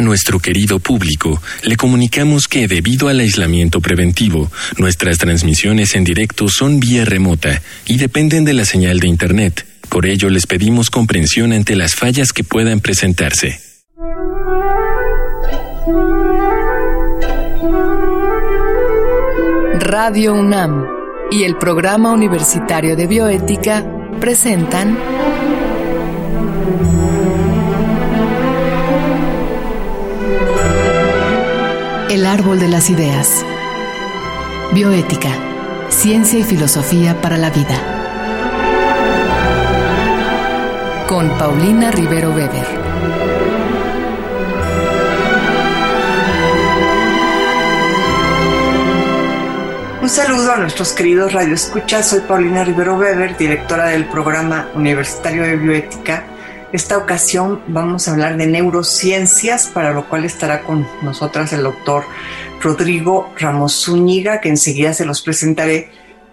A nuestro querido público, le comunicamos que debido al aislamiento preventivo, nuestras transmisiones en directo son vía remota y dependen de la señal de Internet. Por ello, les pedimos comprensión ante las fallas que puedan presentarse. Radio UNAM y el Programa Universitario de Bioética presentan El árbol de las ideas. Bioética, ciencia y filosofía para la vida. Con Paulina Rivero Weber. Un saludo a nuestros queridos radioescuchas. Soy Paulina Rivero Weber, directora del programa universitario de bioética esta ocasión vamos a hablar de neurociencias, para lo cual estará con nosotras el doctor Rodrigo Ramos Zúñiga, que enseguida se los presentaré.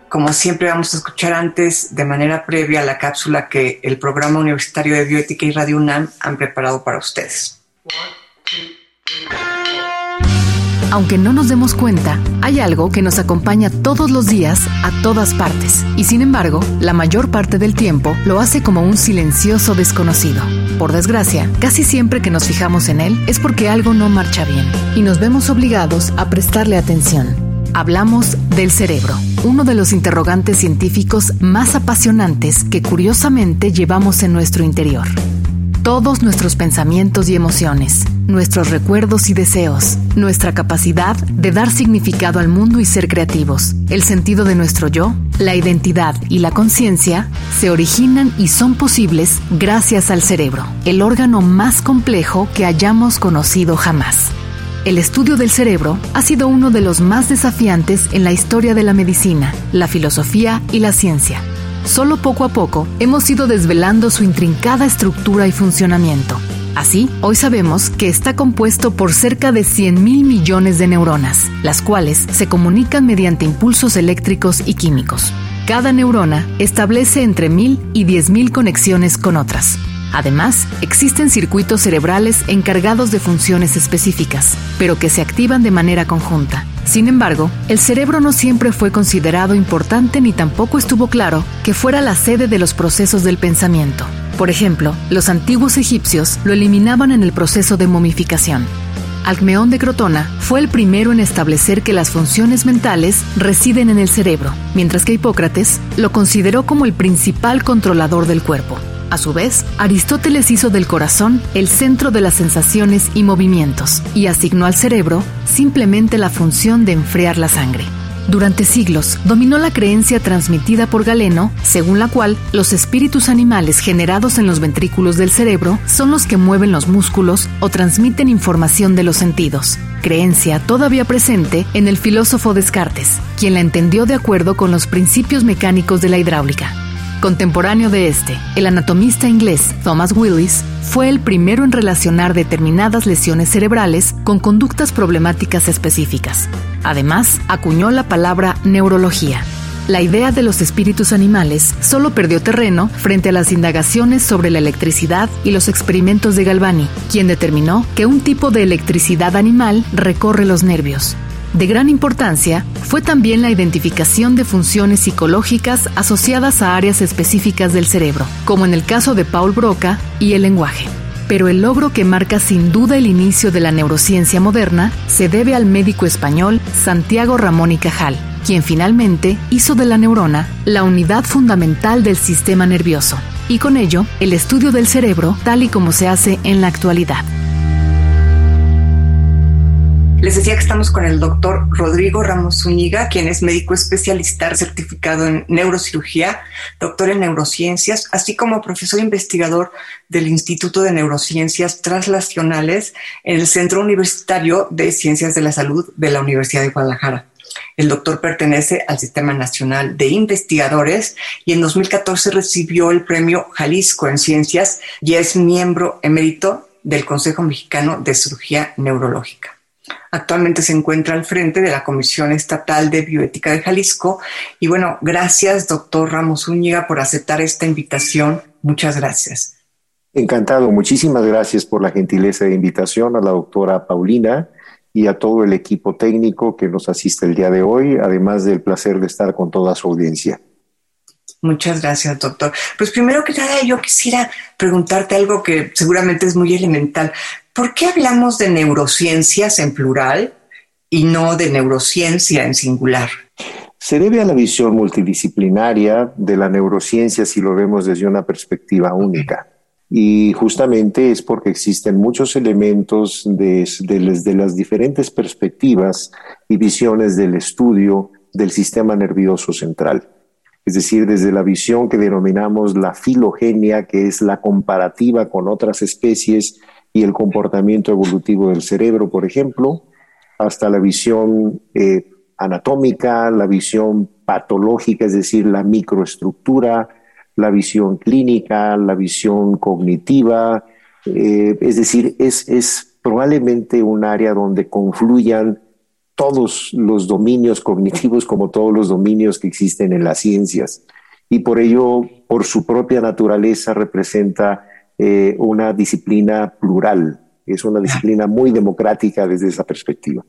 Como siempre vamos a escuchar antes, de manera previa, la cápsula que el Programa Universitario de Bioética y Radio UNAM han preparado para ustedes. Aunque no nos demos cuenta, hay algo que nos acompaña todos los días a todas partes y sin embargo, la mayor parte del tiempo lo hace como un silencioso desconocido. Por desgracia, casi siempre que nos fijamos en él es porque algo no marcha bien y nos vemos obligados a prestarle atención. Hablamos del cerebro, uno de los interrogantes científicos más apasionantes que curiosamente llevamos en nuestro interior todos nuestros pensamientos y emociones, nuestros recuerdos y deseos, nuestra capacidad de dar significado al mundo y ser creativos, el sentido de nuestro yo, la identidad y la conciencia se originan y son posibles gracias al cerebro, el órgano más complejo que hayamos conocido jamás. El estudio del cerebro ha sido uno de los más desafiantes en la historia de la medicina, la filosofía y la ciencia solo poco a poco hemos ido desvelando su intrincada estructura y funcionamiento. Así, hoy sabemos que está compuesto por cerca de 100 mil millones de neuronas, las cuales se comunican mediante impulsos eléctricos y químicos. Cada neurona establece entre mil y diez mil conexiones con otras. Además, existen circuitos cerebrales encargados de funciones específicas, pero que se activan de manera conjunta. Sin embargo, el cerebro no siempre fue considerado importante ni tampoco estuvo claro que fuera la sede de los procesos del pensamiento. Por ejemplo, los antiguos egipcios lo eliminaban en el proceso de momificación. Alcmeón de Crotona fue el primero en establecer que las funciones mentales residen en el cerebro, mientras que Hipócrates lo consideró como el principal controlador del cuerpo. A su vez, Aristóteles hizo del corazón el centro de las sensaciones y movimientos y asignó al cerebro simplemente la función de enfriar la sangre. Durante siglos dominó la creencia transmitida por Galeno, según la cual los espíritus animales generados en los ventrículos del cerebro son los que mueven los músculos o transmiten información de los sentidos. Creencia todavía presente en el filósofo Descartes, quien la entendió de acuerdo con los principios mecánicos de la hidráulica. Contemporáneo de este, el anatomista inglés Thomas Willis fue el primero en relacionar determinadas lesiones cerebrales con conductas problemáticas específicas. Además, acuñó la palabra neurología. La idea de los espíritus animales solo perdió terreno frente a las indagaciones sobre la electricidad y los experimentos de Galvani, quien determinó que un tipo de electricidad animal recorre los nervios. De gran importancia fue también la identificación de funciones psicológicas asociadas a áreas específicas del cerebro, como en el caso de Paul Broca y el lenguaje. Pero el logro que marca sin duda el inicio de la neurociencia moderna se debe al médico español Santiago Ramón y Cajal, quien finalmente hizo de la neurona la unidad fundamental del sistema nervioso, y con ello el estudio del cerebro tal y como se hace en la actualidad. Les decía que estamos con el doctor Rodrigo Ramos Zúñiga, quien es médico especialista certificado en neurocirugía, doctor en neurociencias, así como profesor investigador del Instituto de Neurociencias Translacionales en el Centro Universitario de Ciencias de la Salud de la Universidad de Guadalajara. El doctor pertenece al Sistema Nacional de Investigadores y en 2014 recibió el premio Jalisco en Ciencias y es miembro emérito del Consejo Mexicano de Cirugía Neurológica. Actualmente se encuentra al frente de la Comisión Estatal de Bioética de Jalisco. Y bueno, gracias, doctor Ramos Úñiga, por aceptar esta invitación. Muchas gracias. Encantado, muchísimas gracias por la gentileza de invitación a la doctora Paulina y a todo el equipo técnico que nos asiste el día de hoy, además del placer de estar con toda su audiencia. Muchas gracias, doctor. Pues primero que nada, yo quisiera preguntarte algo que seguramente es muy elemental. ¿Por qué hablamos de neurociencias en plural y no de neurociencia en singular? Se debe a la visión multidisciplinaria de la neurociencia si lo vemos desde una perspectiva única. Y justamente es porque existen muchos elementos de, de, las diferentes perspectivas y visiones del estudio del sistema nervioso central. Es decir, desde la visión que denominamos la filogenia, que es la comparativa con otras especies y el comportamiento evolutivo del cerebro, por ejemplo, hasta la visión eh, anatómica, la visión patológica, es decir, la microestructura, la visión clínica, la visión cognitiva, eh, es decir, es, es probablemente un área donde confluyan todos los dominios cognitivos como todos los dominios que existen en las ciencias. Y por ello, por su propia naturaleza, representa eh, una disciplina plural. Es una disciplina muy democrática desde esa perspectiva.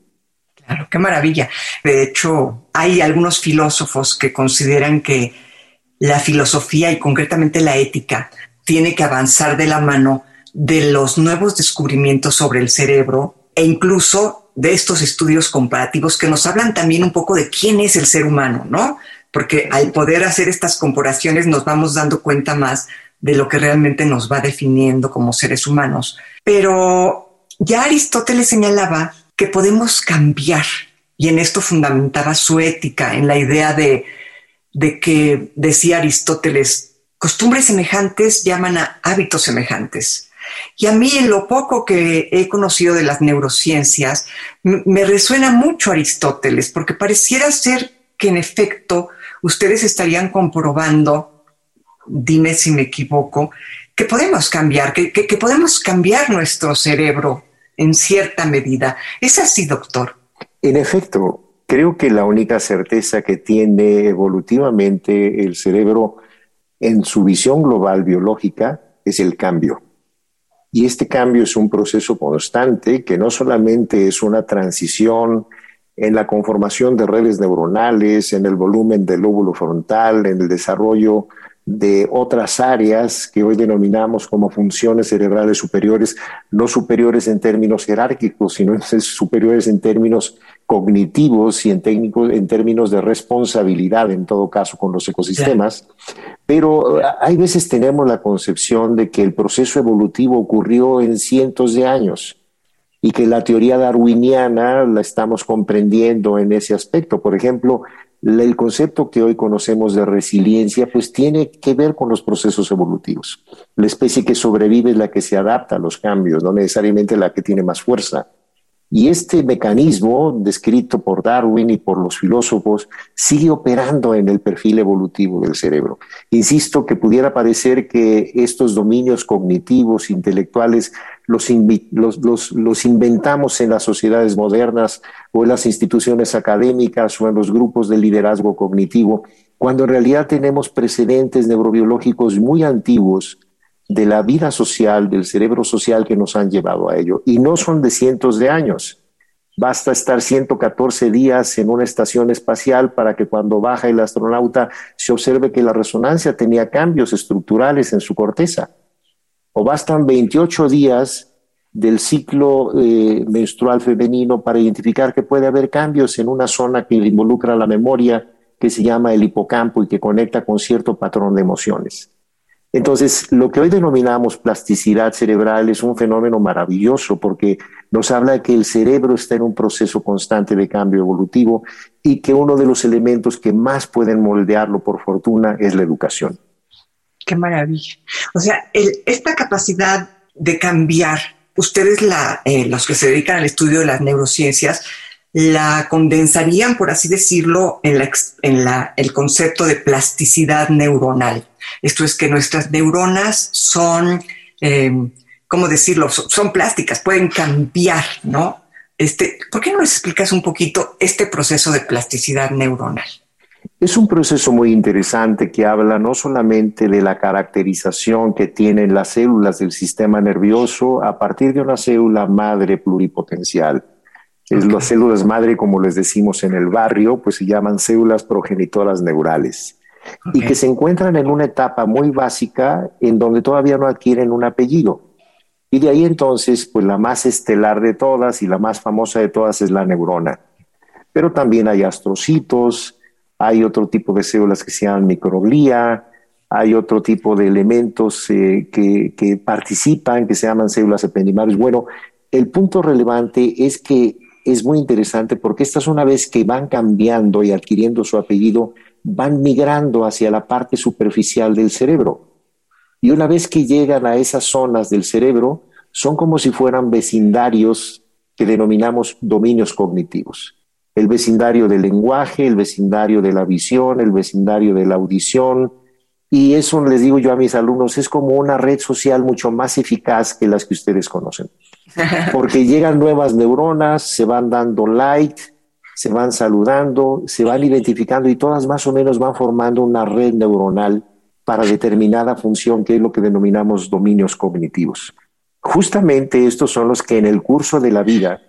Claro, qué maravilla. De hecho, hay algunos filósofos que consideran que la filosofía y concretamente la ética tiene que avanzar de la mano de los nuevos descubrimientos sobre el cerebro e incluso de estos estudios comparativos que nos hablan también un poco de quién es el ser humano, ¿no? Porque al poder hacer estas comparaciones nos vamos dando cuenta más de lo que realmente nos va definiendo como seres humanos. Pero ya Aristóteles señalaba que podemos cambiar y en esto fundamentaba su ética, en la idea de de que decía Aristóteles, costumbres semejantes llaman a hábitos semejantes. Y a mí, en lo poco que he conocido de las neurociencias, me resuena mucho Aristóteles, porque pareciera ser que en efecto ustedes estarían comprobando, dime si me equivoco, que podemos cambiar, que, que podemos cambiar nuestro cerebro en cierta medida. ¿Es así, doctor? En efecto, Creo que la única certeza que tiene evolutivamente el cerebro en su visión global biológica es el cambio. Y este cambio es un proceso constante que no solamente es una transición en la conformación de redes neuronales, en el volumen del lóbulo frontal, en el desarrollo de otras áreas que hoy denominamos como funciones cerebrales superiores, no superiores en términos jerárquicos, sino superiores en términos cognitivos y en, técnicos, en términos de responsabilidad, en todo caso, con los ecosistemas. Pero eh, hay veces tenemos la concepción de que el proceso evolutivo ocurrió en cientos de años y que la teoría darwiniana la estamos comprendiendo en ese aspecto. Por ejemplo, el concepto que hoy conocemos de resiliencia, pues tiene que ver con los procesos evolutivos. La especie que sobrevive es la que se adapta a los cambios, no necesariamente la que tiene más fuerza. Y este mecanismo, descrito por Darwin y por los filósofos, sigue operando en el perfil evolutivo del cerebro. Insisto que pudiera parecer que estos dominios cognitivos, intelectuales, los, inventamos en las sociedades modernas o en las instituciones académicas o en los grupos de liderazgo cognitivo, cuando en realidad tenemos precedentes neurobiológicos muy antiguos de la vida social, del cerebro social que nos han llevado a ello. Y no son de cientos de años. Basta estar 114 días en una estación espacial para que cuando baja el astronauta se observe que la resonancia tenía cambios estructurales en su corteza. O bastan 28 días del ciclo eh, menstrual femenino para identificar que puede haber cambios en una zona que involucra la memoria, que se llama el hipocampo y que conecta con cierto patrón de emociones. Entonces, lo que hoy denominamos plasticidad cerebral es un fenómeno maravilloso porque nos habla de que el cerebro está en un proceso constante de cambio evolutivo y que uno de los elementos que más pueden moldearlo, por fortuna, es la educación. Qué maravilla. O sea, esta capacidad de cambiar, ustedes, la, eh, los que se dedican al estudio de las neurociencias, la condensarían, por así decirlo, en, la, el concepto de plasticidad neuronal. Esto es que nuestras neuronas son, eh, ¿cómo decirlo? Son, plásticas, pueden cambiar, ¿no? Este, ¿Por qué no les explicas un poquito este proceso de plasticidad neuronal? Es un proceso muy interesante que habla no solamente de la caracterización que tienen las células del sistema nervioso a partir de una célula madre pluripotencial. Es las células madre, como les decimos en el barrio, pues se llaman células progenitoras neurales y que se encuentran en una etapa muy básica en donde todavía no adquieren un apellido. Y de ahí entonces, pues la más estelar de todas y la más famosa de todas es la neurona. Pero también hay astrocitos, hay otro tipo de células que se llaman microglía, hay otro tipo de elementos eh, que, que, participan, que se llaman células ependimales. Bueno, el punto relevante es que es muy interesante porque estas una vez que van cambiando y adquiriendo su apellido, van migrando hacia la parte superficial del cerebro. Y una vez que llegan a esas zonas del cerebro, son como si fueran vecindarios que denominamos dominios cognitivos. El vecindario del lenguaje, el vecindario de la visión, el vecindario de la audición. Y eso les digo yo a mis alumnos, es como una red social mucho más eficaz que las que ustedes conocen. Porque llegan nuevas neuronas, se van dando like, se van saludando, se van identificando y todas más o menos van formando una red neuronal para determinada función que es lo que denominamos dominios cognitivos. Justamente estos son los que en el curso de la vida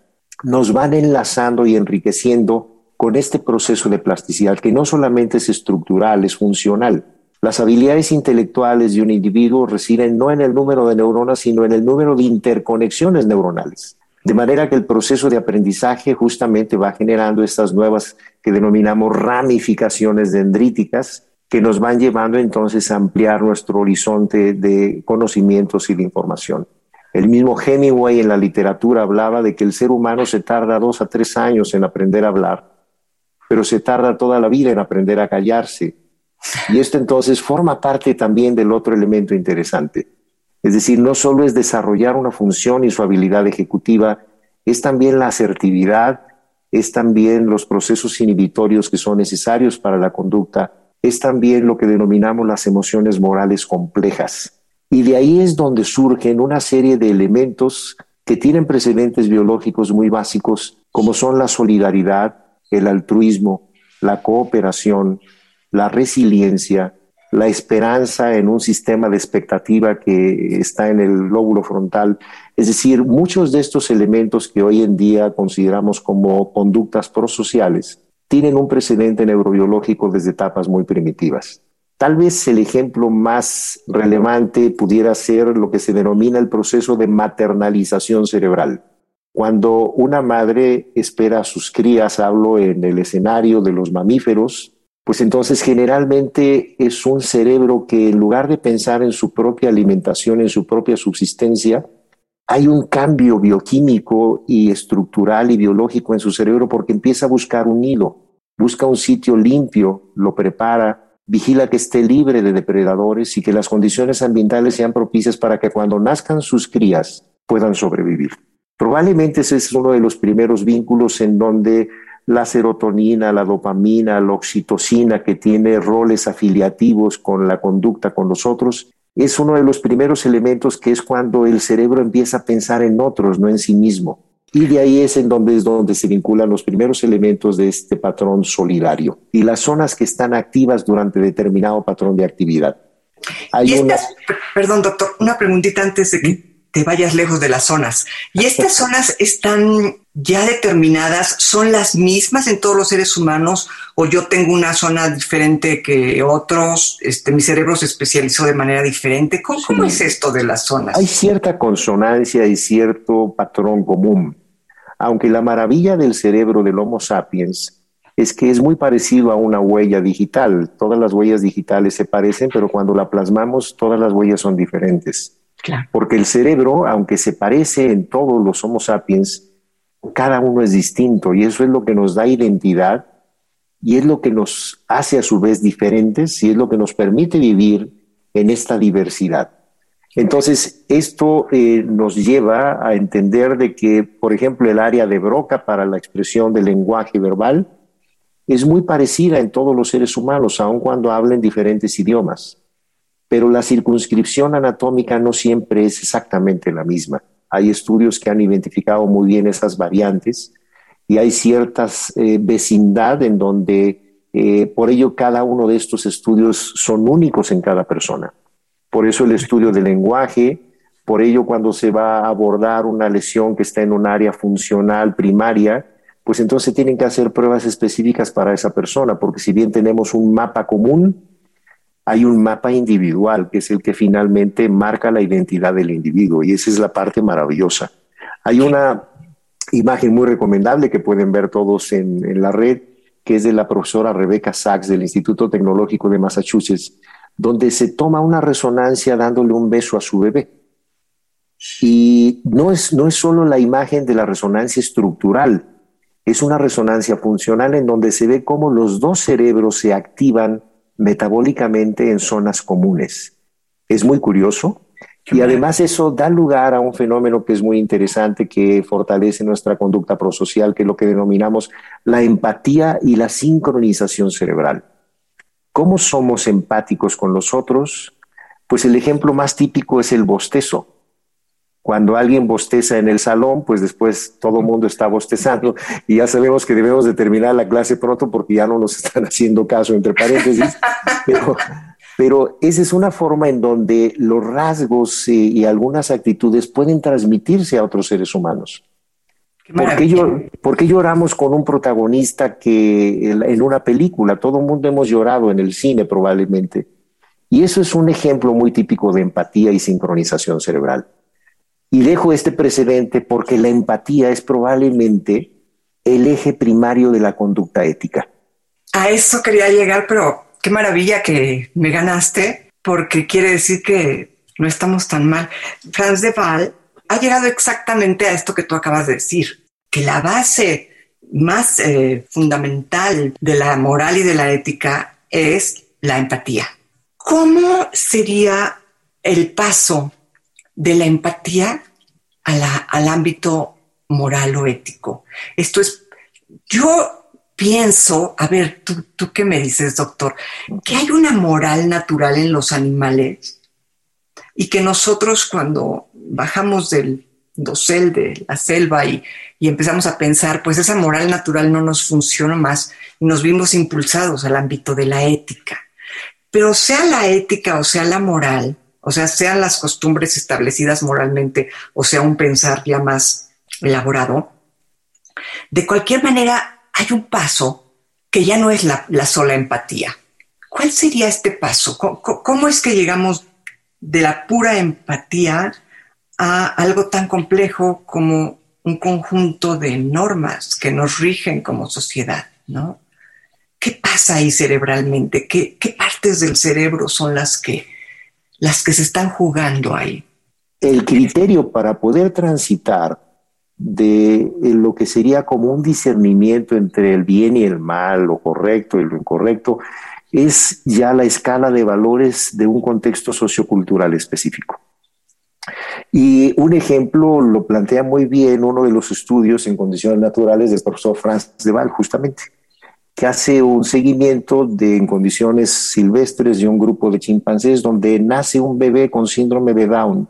nos van enlazando y enriqueciendo con este proceso de plasticidad que no solamente es estructural, es funcional. Las habilidades intelectuales de un individuo residen no en el número de neuronas, sino en el número de interconexiones neuronales. De manera que el proceso de aprendizaje justamente va generando estas nuevas que denominamos ramificaciones dendríticas que nos van llevando entonces a ampliar nuestro horizonte de conocimientos y de información. El mismo Hemingway en la literatura hablaba de que el ser humano se tarda dos a tres años en aprender a hablar, pero se tarda toda la vida en aprender a callarse. Y esto entonces forma parte también del otro elemento interesante es decir, no solo es desarrollar una función y su habilidad ejecutiva, es también la asertividad, es también los procesos inhibitorios que son necesarios para la conducta, es también lo que denominamos las emociones morales complejas. Y de ahí es donde surgen una serie de elementos que tienen precedentes biológicos muy básicos, como son la solidaridad, el altruismo, la cooperación, la resiliencia, la esperanza en un sistema de expectativa que está en el lóbulo frontal. Es decir, muchos de estos elementos que hoy en día consideramos como conductas prosociales tienen un precedente neurobiológico desde etapas muy primitivas. Tal vez el ejemplo más relevante pudiera ser lo que se denomina el proceso de maternalización cerebral. Cuando una madre espera a sus crías, hablo en el escenario de los mamíferos, pues entonces generalmente es un cerebro que en lugar de pensar en su propia alimentación, en su propia subsistencia, hay un cambio bioquímico y estructural y biológico en su cerebro porque empieza a buscar un nido, busca un sitio limpio, lo prepara, vigila que esté libre de depredadores y que las condiciones ambientales sean propicias para que cuando nazcan sus crías puedan sobrevivir. Probablemente ese es uno de los primeros vínculos en donde la serotonina, la dopamina, la oxitocina, que tiene roles afiliativos con la conducta con los otros, es uno de los primeros elementos que es cuando el cerebro empieza a pensar en otros, no en sí mismo. Y de ahí es en donde es donde se vinculan los primeros elementos de este patrón solidario y las zonas que están activas durante determinado patrón de actividad. Hay perdón, doctor, una preguntita antes de que te vayas lejos de las zonas. ¿Y estas zonas están ya determinadas? ¿Son las mismas en todos los seres humanos? ¿O yo tengo una zona diferente que otros? Este, ¿Mi cerebro se especializó de manera diferente? ¿Cómo, es esto de las zonas? Hay cierta consonancia y cierto patrón común. Aunque la maravilla del cerebro del Homo sapiens es que es muy parecido a una huella digital. Todas las huellas digitales se parecen, pero cuando la plasmamos, todas las huellas son diferentes. Porque el cerebro, aunque se parece en todos los Homo sapiens, cada uno es distinto y eso es lo que nos da identidad y es lo que nos hace a su vez diferentes y es lo que nos permite vivir en esta diversidad. Entonces, esto eh, nos lleva a entender de que, por ejemplo, el área de Broca para la expresión del lenguaje verbal es muy parecida en todos los seres humanos, aun cuando hablen diferentes idiomas pero la circunscripción anatómica no siempre es exactamente la misma. Hay estudios que han identificado muy bien esas variantes y hay ciertas eh, vecindad en donde Eh, por ello, cada uno de estos estudios son únicos en cada persona. Por eso el estudio del lenguaje, por ello cuando se va a abordar una lesión que está en un área funcional primaria, pues entonces tienen que hacer pruebas específicas para esa persona, porque si bien tenemos un mapa común, hay un mapa individual que es el que finalmente marca la identidad del individuo y esa es la parte maravillosa. Hay una imagen muy recomendable que pueden ver todos en, en la red, que es de la profesora Rebecca Sachs del Instituto Tecnológico de Massachusetts, donde se toma una resonancia dándole un beso a su bebé. Y no es, no es solo la imagen de la resonancia estructural, es una resonancia funcional en donde se ve cómo los dos cerebros se activan metabólicamente en zonas comunes. Es muy curioso y además eso da lugar a un fenómeno que es muy interesante, que fortalece nuestra conducta prosocial, que es lo que denominamos la empatía y la sincronización cerebral. ¿Cómo somos empáticos con los otros? Pues el ejemplo más típico es el bostezo. Cuando alguien bosteza en el salón, pues después todo el mundo está bostezando y ya sabemos que debemos de terminar la clase pronto porque ya no nos están haciendo caso, entre paréntesis. pero, pero esa es una forma en donde los rasgos eh, y algunas actitudes pueden transmitirse a otros seres humanos. ¿Por qué, lloramos con un protagonista que en una película? Todo el mundo hemos llorado en el cine probablemente. Y eso es un ejemplo muy típico de empatía y sincronización cerebral. Y dejo este precedente porque la empatía es probablemente el eje primario de la conducta ética. A eso quería llegar, pero qué maravilla que me ganaste, porque quiere decir que no estamos tan mal. Franz de Waal ha llegado exactamente a esto que tú acabas de decir, que la base más eh, fundamental de la moral y de la ética es la empatía. ¿Cómo sería el paso de la empatía al ámbito moral o ético? Esto es, yo pienso, a ver, ¿tú, tú qué me dices, doctor, que hay una moral natural en los animales y que nosotros cuando bajamos del dosel de la selva y, empezamos a pensar, pues esa moral natural no nos funciona más y nos vimos impulsados al ámbito de la ética. Pero sea la ética o sea la moral, o sea, sean las costumbres establecidas moralmente o sea un pensar ya más elaborado, de cualquier manera hay un paso que ya no es la, sola empatía. ¿Cuál sería este paso? ¿Cómo es que llegamos de la pura empatía a algo tan complejo como un conjunto de normas que nos rigen como sociedad, ¿no? ¿Qué pasa ahí cerebralmente? ¿Qué, partes del cerebro son las que, las que se están jugando ahí? El criterio para poder transitar de lo que sería como un discernimiento entre el bien y el mal, lo correcto y lo incorrecto, es ya la escala de valores de un contexto sociocultural específico. Y un ejemplo lo plantea muy bien uno de los estudios en condiciones naturales del profesor Franz de Waal, justamente, que hace un seguimiento de en condiciones silvestres de un grupo de chimpancés donde nace un bebé con síndrome de Down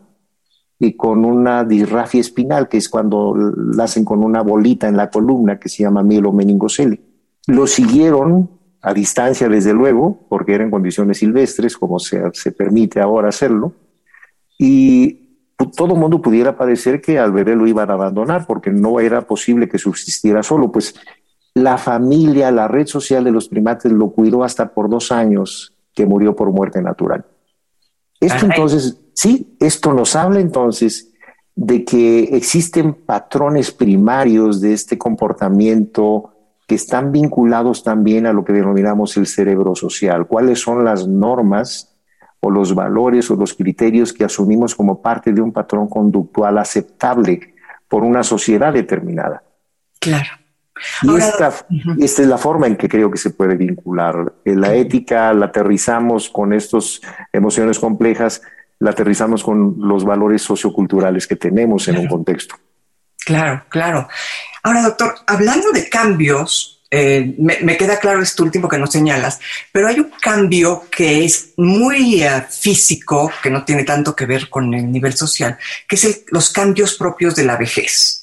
y con una disrafia espinal, que es cuando nacen con una bolita en la columna que se llama mielomeningocele. Lo siguieron a distancia, desde luego, porque eran condiciones silvestres, como se, se permite ahora hacerlo, y todo el mundo pudiera parecer que al bebé lo iban a abandonar porque no era posible que subsistiera solo. Pues la familia, la red social de los primates lo cuidó hasta por dos años que murió por muerte natural. Esto entonces, sí, esto nos habla entonces de que existen patrones primarios de este comportamiento que están vinculados también a lo que denominamos el cerebro social. ¿Cuáles son las normas o los valores o los criterios que asumimos como parte de un patrón conductual aceptable por una sociedad determinada. Claro. Y esta, es la forma en que creo que se puede vincular. La ética la aterrizamos con estas emociones complejas, la aterrizamos con los valores socioculturales que tenemos en un contexto. Claro, claro. Ahora, doctor, hablando de cambios, eh, me, queda claro esto último que nos señalas, pero hay un cambio que es muy eh, físico, que no tiene tanto que ver con el nivel social, que es los cambios propios de la vejez.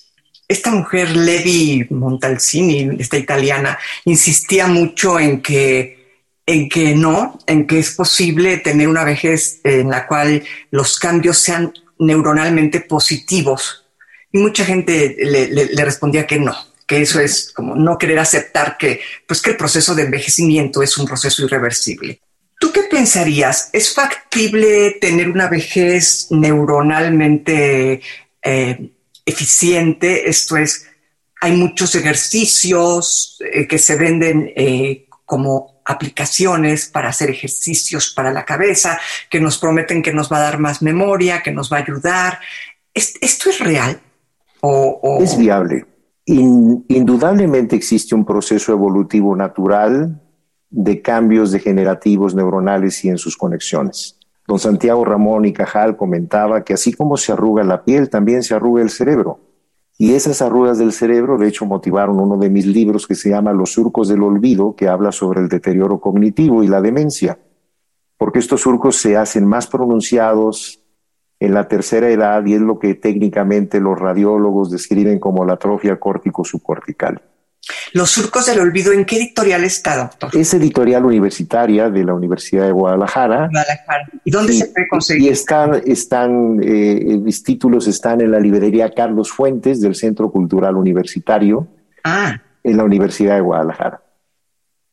Esta mujer, Levi Montalcini, esta italiana, insistía mucho en que, en que no, en que es posible tener una vejez en la cual los cambios sean neuronalmente positivos. Y mucha gente le, respondía que no, que eso es como no querer aceptar que, pues que el proceso de envejecimiento es un proceso irreversible. ¿Tú qué pensarías? ¿Es factible tener una vejez neuronalmente eh, eficiente? Esto es, hay muchos ejercicios eh, que se venden eh, como aplicaciones para hacer ejercicios para la cabeza, que nos prometen que nos va a dar más memoria, que nos va a ayudar. ¿Esto es real? ¿O, Es viable. indudablemente existe un proceso evolutivo natural de cambios degenerativos neuronales y en sus conexiones. Don Santiago Ramón y Cajal comentaba que así como se arruga la piel, también se arruga el cerebro. Y esas arrugas del cerebro, de hecho, motivaron uno de mis libros que se llama Los surcos del olvido, que habla sobre el deterioro cognitivo y la demencia. Porque estos surcos se hacen más pronunciados en la tercera edad y es lo que técnicamente los radiólogos describen como la atrofia córtico-subcortical. Los surcos del olvido, ¿en qué editorial está, doctor? Es editorial universitaria de la Universidad de Guadalajara. Guadalajara. ¿Y dónde se puede conseguir? Y están, están eh, mis títulos están en la librería Carlos Fuentes del Centro Cultural Universitario. Ah. En la Universidad de Guadalajara,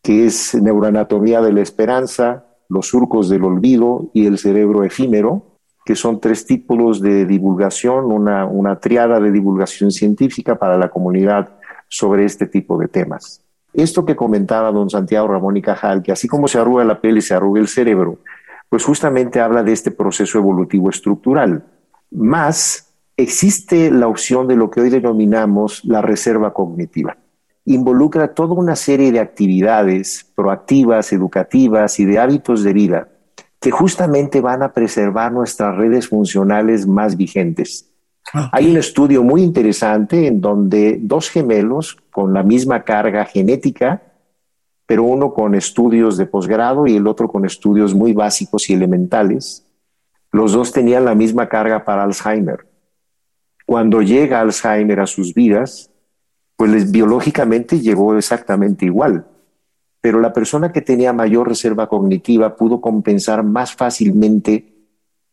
que es Neuroanatomía de la Esperanza, Los surcos del olvido y el cerebro efímero, que son tres títulos de divulgación, una, una triada de divulgación científica para la comunidad sobre este tipo de temas. Esto que comentaba don Santiago Ramón y Cajal, que así como se arruga la piel y se arruga el cerebro, pues justamente habla de este proceso evolutivo estructural. Más existe la opción de lo que hoy denominamos la reserva cognitiva. Involucra toda una serie de actividades proactivas, educativas y de hábitos de vida que justamente van a preservar nuestras redes funcionales más vigentes. Hay un estudio muy interesante en donde dos gemelos con la misma carga genética, pero uno con estudios de posgrado y el otro con estudios muy básicos y elementales, los dos tenían la misma carga para Alzheimer. Cuando llega Alzheimer a sus vidas, pues biológicamente llegó exactamente igual. Pero la persona que tenía mayor reserva cognitiva pudo compensar más fácilmente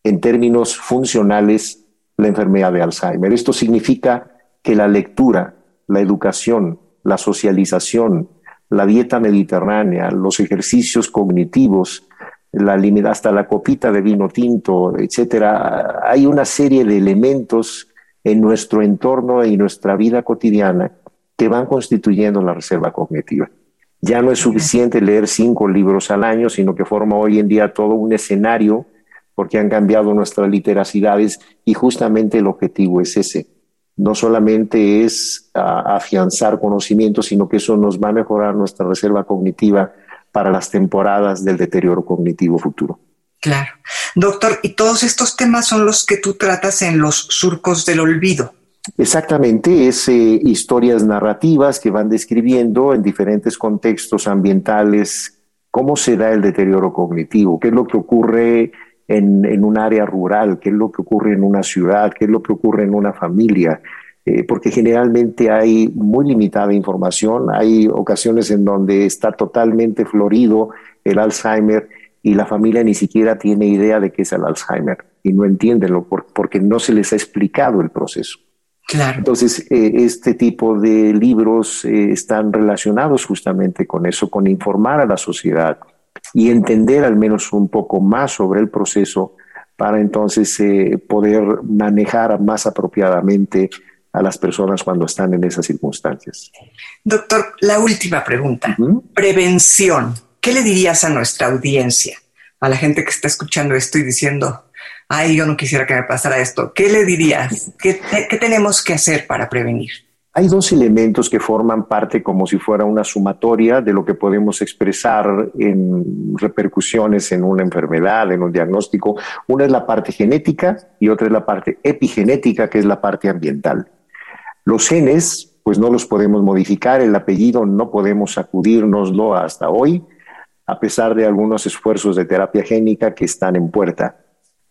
en términos funcionales la enfermedad de Alzheimer. Esto significa que la lectura, la educación, la socialización, la dieta mediterránea, los ejercicios cognitivos, la, hasta la copita de vino tinto, etcétera, hay una serie de elementos en nuestro entorno y nuestra vida cotidiana que van constituyendo la reserva cognitiva. Ya no es suficiente leer cinco libros al año, sino que forma hoy en día todo un escenario porque han cambiado nuestras literacidades y justamente el objetivo es ese. No solamente es afianzar conocimientos, sino que eso nos va a mejorar nuestra reserva cognitiva para las temporadas del deterioro cognitivo futuro. Claro. Doctor, y todos estos temas son los que tú tratas en los surcos del olvido. Exactamente, es eh, historias narrativas que van describiendo en diferentes contextos ambientales cómo se da el deterioro cognitivo, qué es lo que ocurre en, un área rural, qué es lo que ocurre en una ciudad, qué es lo que ocurre en una familia, eh, porque generalmente hay muy limitada información, hay ocasiones en donde está totalmente florido el Alzheimer y la familia ni siquiera tiene idea de qué es el Alzheimer y no entienden porque no se les ha explicado el proceso. Claro. Entonces, eh, este tipo de libros eh, están relacionados justamente con eso, con informar a la sociedad, y entender al menos un poco más sobre el proceso para entonces eh, poder manejar más apropiadamente a las personas cuando están en esas circunstancias. Doctor, la última pregunta. Prevención. ¿Qué le dirías a nuestra audiencia, a la gente que está escuchando esto y diciendo, ay, yo no quisiera que me pasara esto? ¿Qué le dirías? qué tenemos que hacer para prevenir? Hay dos elementos que forman parte como si fuera una sumatoria de lo que podemos expresar en repercusiones en una enfermedad, en un diagnóstico. Una es la parte genética y otra es la parte epigenética, que es la parte ambiental. Los genes, pues no los podemos modificar, el apellido no podemos sacudírnoslo hasta hoy, a pesar de algunos esfuerzos de terapia génica que están en puerta.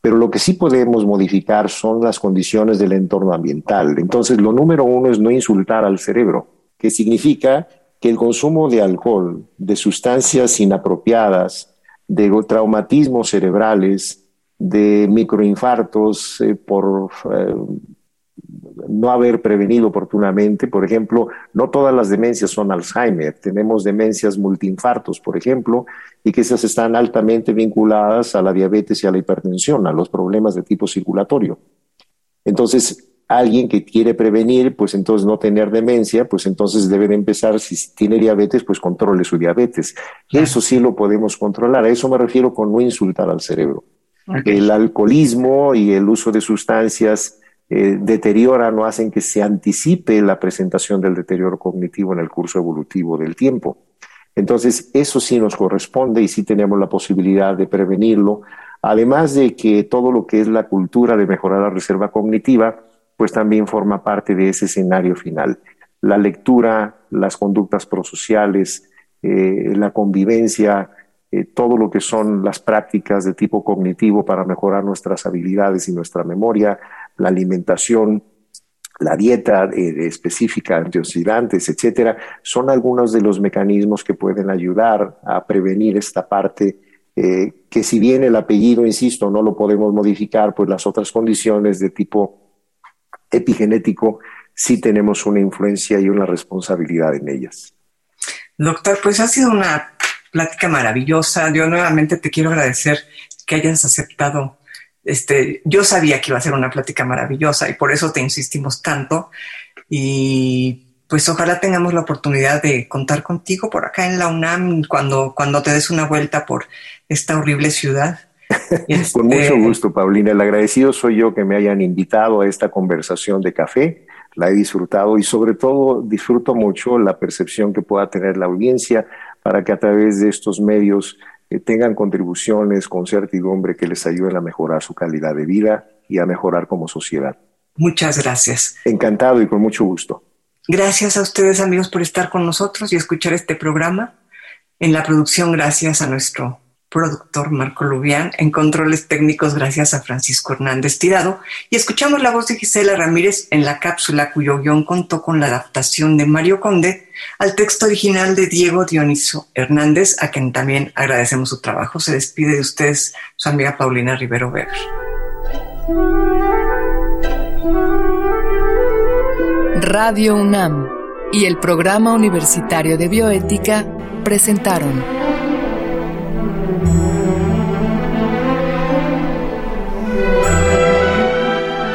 Pero lo que sí podemos modificar son las condiciones del entorno ambiental. Entonces, lo número uno es no insultar al cerebro, que significa que el consumo de alcohol, de sustancias inapropiadas, de traumatismos cerebrales, de microinfartos eh, por eh, no haber prevenido oportunamente. Por ejemplo, no todas las demencias son Alzheimer. Tenemos demencias multiinfartos, por ejemplo, y que esas están altamente vinculadas a la diabetes y a la hipertensión, a los problemas de tipo circulatorio. Entonces, alguien que quiere prevenir, pues entonces no tener demencia, pues entonces debe de empezar, si tiene diabetes, pues controle su diabetes. Eso sí lo podemos controlar. A eso me refiero con no insultar al cerebro. El alcoholismo y el uso de sustancias eh, deterioran o hacen que se anticipe la presentación del deterioro cognitivo en el curso evolutivo del tiempo. Entonces, eso sí nos corresponde y sí tenemos la posibilidad de prevenirlo, además de que todo lo que es la cultura de mejorar la reserva cognitiva, pues también forma parte de ese escenario final. La lectura, las conductas prosociales, eh, la convivencia, eh, todo lo que son las prácticas de tipo cognitivo para mejorar nuestras habilidades y nuestra memoria, la alimentación, la dieta eh, específica, antioxidantes, etcétera, son algunos de los mecanismos que pueden ayudar a prevenir esta parte. Eh, que si bien el apellido, insisto, no lo podemos modificar, pues las otras condiciones de tipo epigenético sí tenemos una influencia y una responsabilidad en ellas. Doctor, pues ha sido una plática maravillosa. Yo nuevamente te quiero agradecer que hayas aceptado. Este, yo sabía que iba a ser una plática maravillosa y por eso te insistimos tanto. Y pues ojalá tengamos la oportunidad de contar contigo por acá en la UNAM cuando, cuando te des una vuelta por esta horrible ciudad. Con mucho este, gusto, Paulina. El agradecido soy yo que me hayan invitado a esta conversación de café. La he disfrutado y sobre todo disfruto mucho la percepción que pueda tener la audiencia para que a través de estos medios eh, tengan contribuciones con certidumbre que les ayuden a mejorar su calidad de vida y a mejorar como sociedad. Muchas gracias. Encantado y con mucho gusto. Gracias a ustedes amigos por estar con nosotros y escuchar este programa. En la producción, gracias a nuestro productor Marco Lubián, en controles técnicos gracias a Francisco Hernández Tirado, y escuchamos la voz de Gisela Ramírez en la cápsula cuyo guion contó con la adaptación de Mario Conde al texto original de Diego Dioniso Hernández, a quien también agradecemos su trabajo. Se despide de ustedes su amiga Paulina Rivero Weber. Radio UNAM y el Programa Universitario de Bioética presentaron